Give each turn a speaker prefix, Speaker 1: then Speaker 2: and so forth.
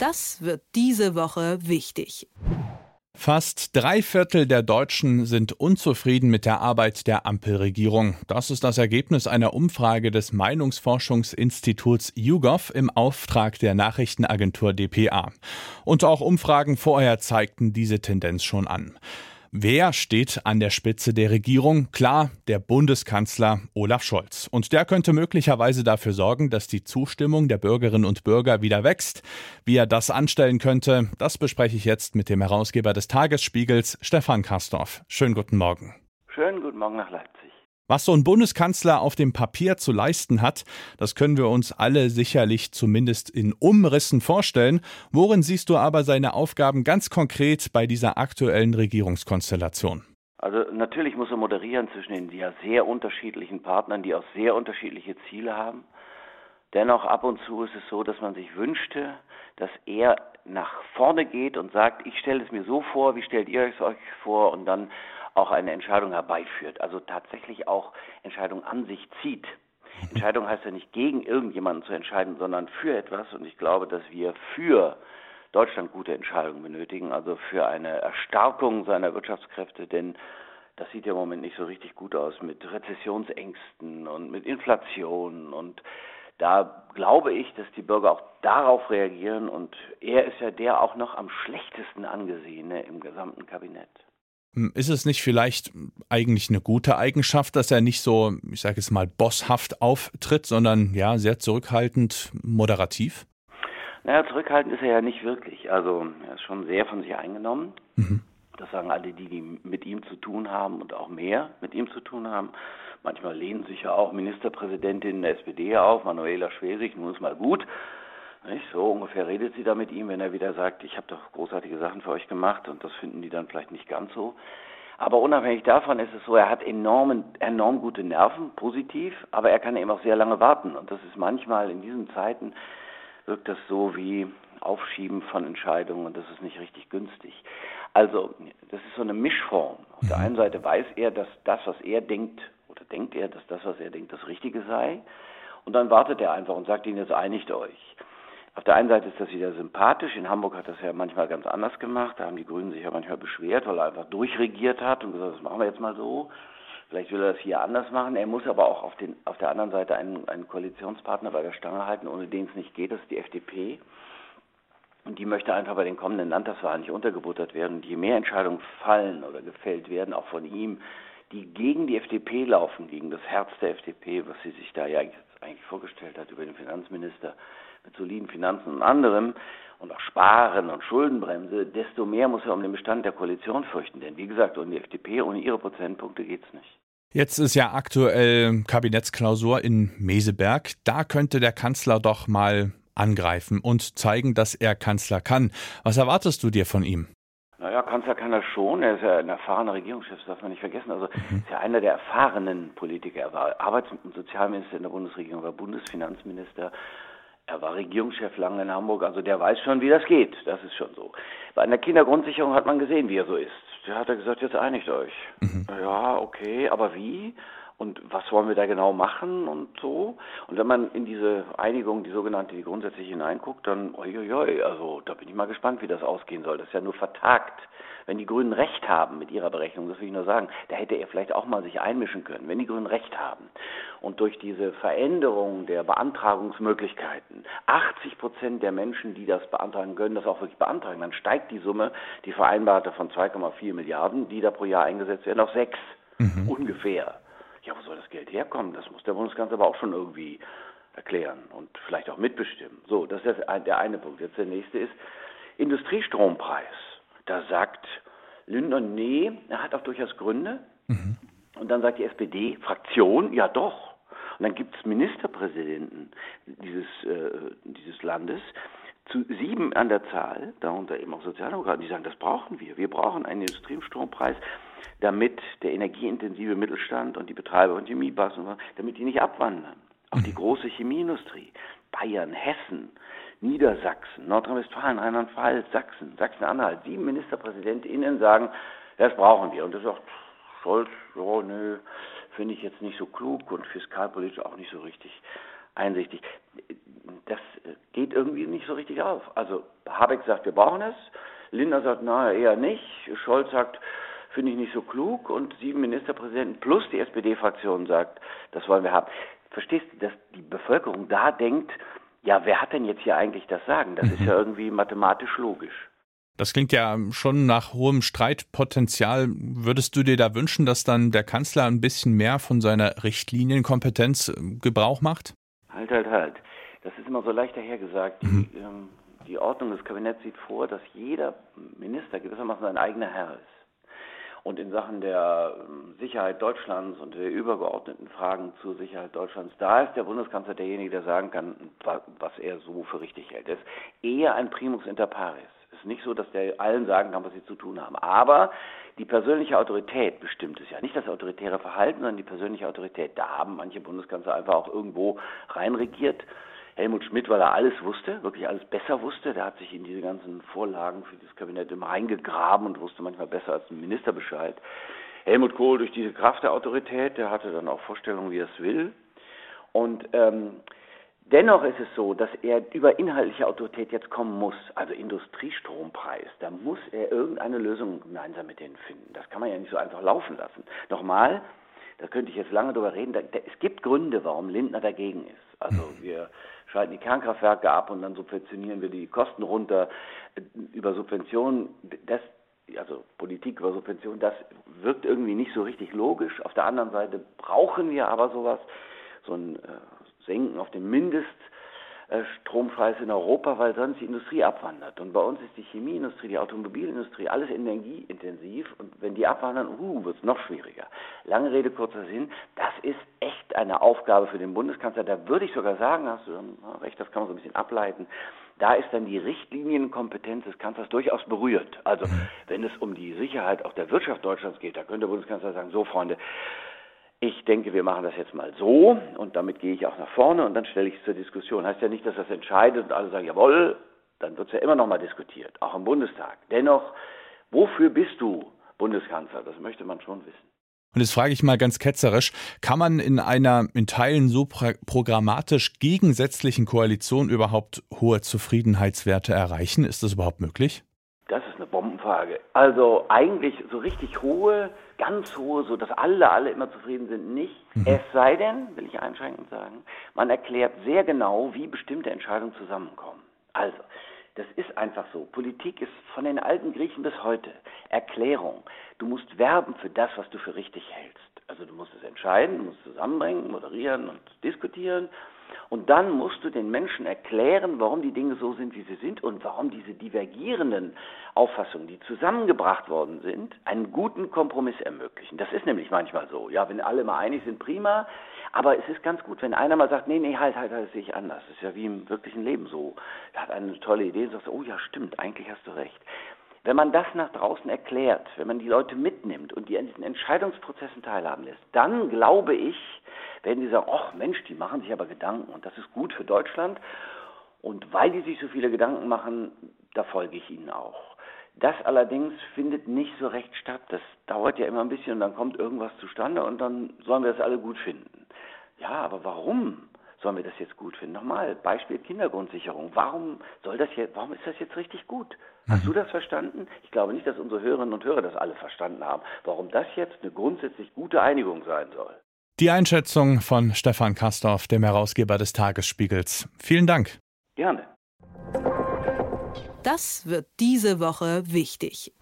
Speaker 1: Das wird diese Woche wichtig.
Speaker 2: Fast drei Viertel der Deutschen sind unzufrieden mit der Arbeit der Ampelregierung. Das ist das Ergebnis einer Umfrage des Meinungsforschungsinstituts YouGov im Auftrag der Nachrichtenagentur dpa. Und auch Umfragen vorher zeigten diese Tendenz schon an. Wer steht an der Spitze der Regierung? Klar, der Bundeskanzler Olaf Scholz. Und der könnte möglicherweise dafür sorgen, dass die Zustimmung der Bürgerinnen und Bürger wieder wächst. Wie er das anstellen könnte, das bespreche ich jetzt mit dem Herausgeber des Tagesspiegels, Stefan Kastorf. Schönen guten Morgen.
Speaker 3: Schönen guten Morgen nach Leipzig.
Speaker 2: Was so ein Bundeskanzler auf dem Papier zu leisten hat, das können wir uns alle sicherlich zumindest in Umrissen vorstellen. Worin siehst du aber seine Aufgaben ganz konkret bei dieser aktuellen Regierungskonstellation?
Speaker 3: Also natürlich muss er moderieren zwischen den ja sehr unterschiedlichen Partnern, die auch sehr unterschiedliche Ziele haben. Dennoch ab und zu ist es so, dass man sich wünschte, dass er nach vorne geht und sagt, ich stelle es mir so vor, wie stellt ihr es euch vor und dann auch eine Entscheidung herbeiführt, also tatsächlich auch Entscheidung an sich zieht. Entscheidung heißt ja nicht gegen irgendjemanden zu entscheiden, sondern für etwas. Und ich glaube, dass wir für Deutschland gute Entscheidungen benötigen, also für eine Erstarkung seiner Wirtschaftskräfte, denn das sieht ja im Moment nicht so richtig gut aus mit Rezessionsängsten und mit Inflation und da glaube ich, dass die Bürger auch darauf reagieren und er ist ja der auch noch am schlechtesten angesehene im gesamten Kabinett.
Speaker 2: Ist es nicht vielleicht eigentlich eine gute Eigenschaft, dass er nicht so, ich sage es mal, bosshaft auftritt, sondern ja, sehr zurückhaltend, moderativ?
Speaker 3: Naja, zurückhaltend ist er ja nicht wirklich. Also er ist schon sehr von sich eingenommen. Mhm. Das sagen alle die, die mit ihm zu tun haben und auch mehr mit ihm zu tun haben. Manchmal lehnen sich ja auch Ministerpräsidentinnen der SPD auf, Manuela Schwesig, nun ist mal gut. Nicht? So ungefähr redet sie da mit ihm, wenn er wieder sagt, ich habe doch großartige Sachen für euch gemacht und das finden die dann vielleicht nicht ganz so. Aber unabhängig davon ist es so, er hat enorm, enorm gute Nerven, positiv, aber er kann eben auch sehr lange warten. Und das ist manchmal in diesen Zeiten, wirkt das so wie Aufschieben von Entscheidungen und das ist nicht richtig günstig. Also, das ist so eine Mischform. Auf der mhm. einen Seite weiß er, dass das, was er denkt, oder denkt er, dass das, was er denkt, das Richtige sei. Und dann wartet er einfach und sagt ihnen, jetzt einigt euch. Auf der einen Seite ist das wieder sympathisch. In Hamburg hat das ja manchmal ganz anders gemacht. Da haben die Grünen sich ja manchmal beschwert, weil er einfach durchregiert hat und gesagt, das machen wir jetzt mal so. Vielleicht will er das hier anders machen. Er muss aber auch auf, den, auf der anderen Seite einen, einen Koalitionspartner bei der Stange halten, ohne den es nicht geht. Das ist die FDP. Und die möchte einfach bei den kommenden Landtagswahlen nicht untergebuttert werden. Und je mehr Entscheidungen fallen oder gefällt werden, auch von ihm, die gegen die FDP laufen, gegen das Herz der FDP, was sie sich da ja eigentlich vorgestellt hat über den Finanzminister, mit soliden Finanzen und anderem und auch Sparen und Schuldenbremse, desto mehr muss er um den Bestand der Koalition fürchten. Denn wie gesagt, ohne die FDP, ohne ihre Prozentpunkte geht es nicht.
Speaker 2: Jetzt ist ja aktuell Kabinettsklausur in Meseberg. Da könnte der Kanzler doch mal angreifen und zeigen, dass er Kanzler kann. Was erwartest du dir von ihm?
Speaker 3: Naja, Kanzler kann er schon. Er ist ja ein erfahrener Regierungschef, das darf man nicht vergessen. Also mhm. ist ja einer der erfahrenen Politiker. Er war Arbeits- und Sozialminister in der Bundesregierung, war Bundesfinanzminister, er war Regierungschef lange in Hamburg, also der weiß schon, wie das geht. Das ist schon so. Bei einer Kindergrundsicherung hat man gesehen, wie er so ist. Da hat er gesagt, jetzt einigt euch. Mhm. Ja, okay, aber wie? Und was wollen wir da genau machen und so? Und wenn man in diese Einigung, die sogenannte, die grundsätzlich hineinguckt, dann, uiuiui, also da bin ich mal gespannt, wie das ausgehen soll. Das ist ja nur vertagt wenn die Grünen recht haben mit ihrer Berechnung, das will ich nur sagen, da hätte er vielleicht auch mal sich einmischen können, wenn die Grünen recht haben. Und durch diese Veränderung der Beantragungsmöglichkeiten, 80 Prozent der Menschen, die das beantragen können, das auch wirklich beantragen, dann steigt die Summe, die vereinbarte von 2,4 Milliarden, die da pro Jahr eingesetzt werden, auf 6 mhm. ungefähr. Ja, wo soll das Geld herkommen? Das muss der Bundeskanzler aber auch schon irgendwie erklären und vielleicht auch mitbestimmen. So, das ist der eine Punkt. Jetzt der nächste ist Industriestrompreis. Da sagt Lindner, nee, er hat auch durchaus Gründe. Mhm. Und dann sagt die SPD-Fraktion, ja doch. Und dann gibt es Ministerpräsidenten dieses, äh, dieses Landes, zu sieben an der Zahl, darunter eben auch Sozialdemokraten, die sagen, das brauchen wir. Wir brauchen einen Industriestrompreis, damit der energieintensive Mittelstand und die Betreiber von und so, damit die nicht abwandern. Auch die mhm. große Chemieindustrie, Bayern, Hessen, Niedersachsen, Nordrhein-Westfalen, Rheinland-Pfalz, Sachsen, Sachsen-Anhalt, sieben MinisterpräsidentInnen sagen, das brauchen wir. Und das sagt Scholz, ja, nö, finde ich jetzt nicht so klug und fiskalpolitisch auch nicht so richtig einsichtig. Das geht irgendwie nicht so richtig auf. Also Habeck sagt, wir brauchen es. Lindner sagt, na, eher nicht. Scholz sagt, finde ich nicht so klug. Und sieben Ministerpräsidenten plus die SPD-Fraktion sagt, das wollen wir haben. Verstehst du, dass die Bevölkerung da denkt, ja, wer hat denn jetzt hier eigentlich das Sagen? Das mhm. ist ja irgendwie mathematisch logisch.
Speaker 2: Das klingt ja schon nach hohem Streitpotenzial. Würdest du dir da wünschen, dass dann der Kanzler ein bisschen mehr von seiner Richtlinienkompetenz äh, Gebrauch macht?
Speaker 3: Halt, halt, halt. Das ist immer so leicht dahergesagt. Mhm. Die, ähm, die Ordnung des Kabinetts sieht vor, dass jeder Minister gewissermaßen sein eigener Herr ist. Und in Sachen der ähm, Sicherheit Deutschlands und der übergeordneten Fragen zur Sicherheit Deutschlands, da ist der Bundeskanzler derjenige, der sagen kann, was er so für richtig hält. Er ist eher ein Primus inter pares. Es ist nicht so, dass der allen sagen kann, was sie zu tun haben. Aber die persönliche Autorität bestimmt es ja. Nicht das autoritäre Verhalten, sondern die persönliche Autorität. Da haben manche Bundeskanzler einfach auch irgendwo reinregiert. Helmut Schmidt, weil er alles wusste, wirklich alles besser wusste, der hat sich in diese ganzen Vorlagen für das Kabinett immer reingegraben und wusste manchmal besser als ein Minister Bescheid. Helmut Kohl durch diese Kraft der Autorität, der hatte dann auch Vorstellungen, wie er es will. Und ähm, dennoch ist es so, dass er über inhaltliche Autorität jetzt kommen muss, also Industriestrompreis. Da muss er irgendeine Lösung gemeinsam mit denen finden. Das kann man ja nicht so einfach laufen lassen. Nochmal, da könnte ich jetzt lange drüber reden. Da, da, es gibt Gründe, warum Lindner dagegen ist. Also mhm. wir schalten die Kernkraftwerke ab und dann subventionieren wir die Kosten runter über Subventionen. Das, also Politik über Subventionen, das wirkt irgendwie nicht so richtig logisch. Auf der anderen Seite brauchen wir aber sowas, so ein äh, Senken auf den Mindest Strompreis in Europa, weil sonst die Industrie abwandert. Und bei uns ist die Chemieindustrie, die Automobilindustrie, alles energieintensiv. Und wenn die abwandern, uh, wird es noch schwieriger. Lange Rede, kurzer Sinn, das ist echt eine Aufgabe für den Bundeskanzler. Da würde ich sogar sagen, hast du recht, das kann man so ein bisschen ableiten, da ist dann die Richtlinienkompetenz des Kanzlers durchaus berührt. Also wenn es um die Sicherheit auch der Wirtschaft Deutschlands geht, da könnte der Bundeskanzler sagen, so Freunde, ich denke, wir machen das jetzt mal so und damit gehe ich auch nach vorne und dann stelle ich es zur Diskussion. Heißt ja nicht, dass das entscheidet und alle sagen, jawohl, dann wird es ja immer noch mal diskutiert, auch im Bundestag. Dennoch, wofür bist du Bundeskanzler? Das möchte man schon wissen.
Speaker 2: Und jetzt frage ich mal ganz ketzerisch, kann man in einer in Teilen so programmatisch gegensätzlichen Koalition überhaupt hohe Zufriedenheitswerte erreichen? Ist das überhaupt möglich?
Speaker 3: Das ist eine Bombenfrage. Also eigentlich so richtig hohe, ganz hohe, so dass alle, alle immer zufrieden sind, nicht. Mhm. Es sei denn, will ich einschränkend sagen, man erklärt sehr genau, wie bestimmte Entscheidungen zusammenkommen. Also, das ist einfach so. Politik ist von den alten Griechen bis heute Erklärung. Du musst werben für das, was du für richtig hältst. Also du musst es entscheiden, du musst zusammenbringen, moderieren und diskutieren und dann musst du den Menschen erklären, warum die Dinge so sind, wie sie sind und warum diese divergierenden Auffassungen, die zusammengebracht worden sind, einen guten Kompromiss ermöglichen. Das ist nämlich manchmal so. Ja, wenn alle mal einig sind, prima. Aber es ist ganz gut, wenn einer mal sagt, nee, nee, halt, halt, halt, das sehe ich anders. Das ist ja wie im wirklichen Leben so. Er hat eine tolle Idee und sagt, oh ja, stimmt, eigentlich hast du recht. Wenn man das nach draußen erklärt, wenn man die Leute mitnimmt und die an diesen Entscheidungsprozessen teilhaben lässt, dann glaube ich, werden die sagen, ach Mensch, die machen sich aber Gedanken und das ist gut für Deutschland. Und weil die sich so viele Gedanken machen, da folge ich ihnen auch. Das allerdings findet nicht so recht statt. Das dauert ja immer ein bisschen und dann kommt irgendwas zustande und dann sollen wir das alle gut finden. Ja, aber warum sollen wir das jetzt gut finden? Nochmal, Beispiel Kindergrundsicherung. Warum soll das jetzt, warum ist das jetzt richtig gut? Hast du mhm. das verstanden? Ich glaube nicht, dass unsere Hörerinnen und Hörer das alle verstanden haben, warum das jetzt eine grundsätzlich gute Einigung sein soll.
Speaker 2: Die Einschätzung von Stefan Kastorf, dem Herausgeber des Tagesspiegels. Vielen Dank.
Speaker 3: Gerne.
Speaker 1: Das wird diese Woche wichtig.